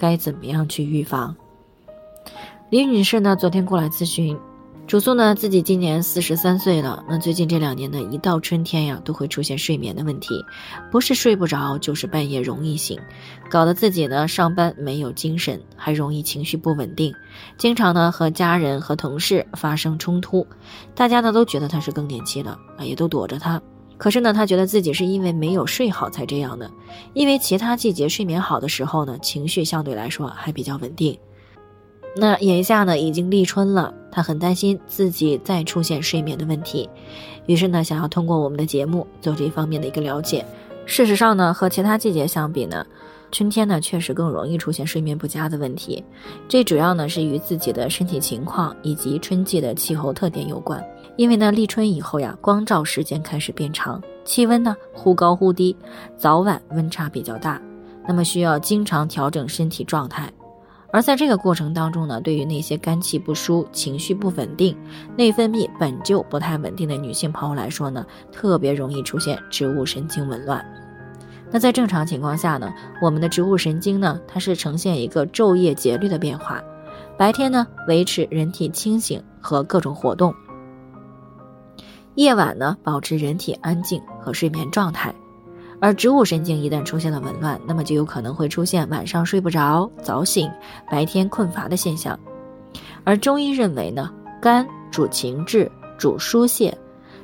该怎么样去预防？李女士呢，昨天过来咨询。主诉呢，自己今年四十三岁了。那最近这两年呢，一到春天呀，都会出现睡眠的问题，不是睡不着，就是半夜容易醒，搞得自己呢上班没有精神，还容易情绪不稳定，经常呢和家人和同事发生冲突。大家呢都觉得她是更年期了啊，也都躲着她。可是呢，他觉得自己是因为没有睡好才这样的，因为其他季节睡眠好的时候呢，情绪相对来说还比较稳定。那眼下呢，已经立春了，他很担心自己再出现睡眠的问题，于是呢，想要通过我们的节目做这方面的一个了解。事实上呢，和其他季节相比呢，春天呢确实更容易出现睡眠不佳的问题。这主要呢是与自己的身体情况以及春季的气候特点有关。因为呢，立春以后呀，光照时间开始变长，气温呢忽高忽低，早晚温差比较大，那么需要经常调整身体状态。而在这个过程当中呢，对于那些肝气不舒、情绪不稳定、内分泌本就不太稳定的女性朋友来说呢，特别容易出现植物神经紊乱。那在正常情况下呢，我们的植物神经呢，它是呈现一个昼夜节律的变化，白天呢维持人体清醒和各种活动，夜晚呢保持人体安静和睡眠状态。而植物神经一旦出现了紊乱，那么就有可能会出现晚上睡不着、早醒、白天困乏的现象。而中医认为呢，肝主情志，主疏泄，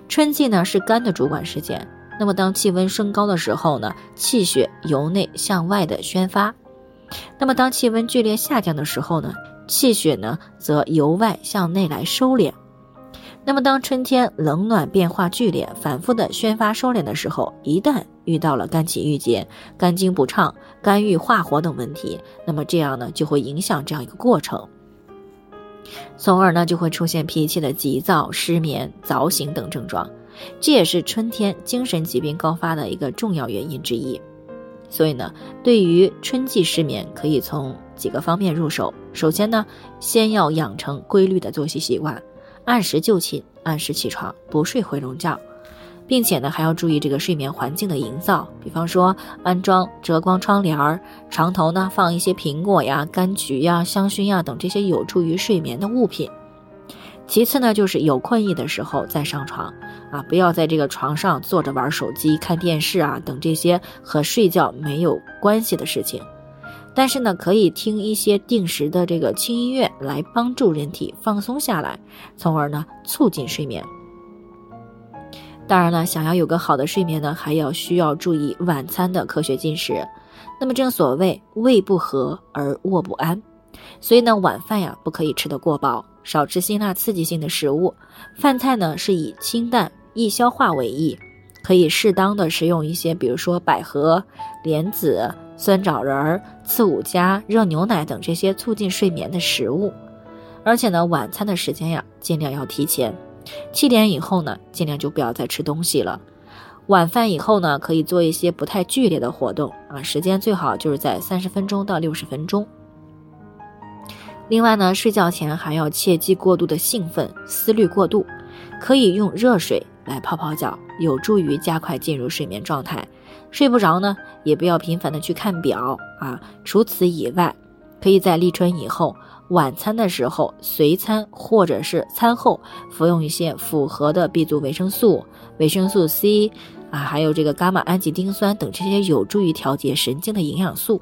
春季呢是肝的主管时间。那么当气温升高的时候呢，气血由内向外的宣发；那么当气温剧烈下降的时候呢，气血呢则由外向内来收敛。那么当春天冷暖变化剧烈、反复的宣发收敛的时候，一旦遇到了肝气郁结、肝经不畅、肝郁化火等问题，那么这样呢就会影响这样一个过程，从而呢就会出现脾气的急躁、失眠、早醒等症状，这也是春天精神疾病高发的一个重要原因之一。所以呢，对于春季失眠，可以从几个方面入手。首先呢，先要养成规律的作息习惯。按时就寝，按时起床，不睡回笼觉，并且呢还要注意这个睡眠环境的营造，比方说安装遮光窗帘儿，床头呢放一些苹果呀、柑橘呀、香薰呀等这些有助于睡眠的物品。其次呢就是有困意的时候再上床，啊不要在这个床上坐着玩手机、看电视啊等这些和睡觉没有关系的事情。但是呢，可以听一些定时的这个轻音乐来帮助人体放松下来，从而呢促进睡眠。当然了，想要有个好的睡眠呢，还要需要注意晚餐的科学进食。那么正所谓胃不和而卧不安，所以呢晚饭呀不可以吃得过饱，少吃辛辣刺激性的食物。饭菜呢是以清淡易消化为宜，可以适当的食用一些，比如说百合、莲子。酸枣仁儿、刺五加、热牛奶等这些促进睡眠的食物，而且呢，晚餐的时间呀，尽量要提前，七点以后呢，尽量就不要再吃东西了。晚饭以后呢，可以做一些不太剧烈的活动啊，时间最好就是在三十分钟到六十分钟。另外呢，睡觉前还要切忌过度的兴奋、思虑过度，可以用热水来泡泡脚，有助于加快进入睡眠状态。睡不着呢，也不要频繁的去看表啊。除此以外，可以在立春以后晚餐的时候随餐或者是餐后服用一些复合的 B 族维生素、维生素 C 啊，还有这个伽马氨基丁酸等这些有助于调节神经的营养素。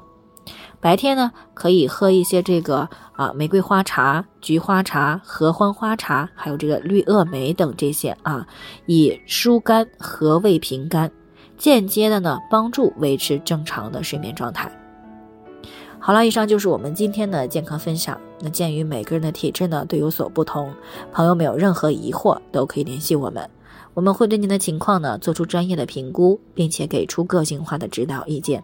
白天呢，可以喝一些这个啊玫瑰花茶、菊花茶、合欢花茶，还有这个绿萼梅等这些啊，以疏肝和胃平肝。间接的呢，帮助维持正常的睡眠状态。好了，以上就是我们今天的健康分享。那鉴于每个人的体质呢都有所不同，朋友们有任何疑惑都可以联系我们，我们会对您的情况呢做出专业的评估，并且给出个性化的指导意见。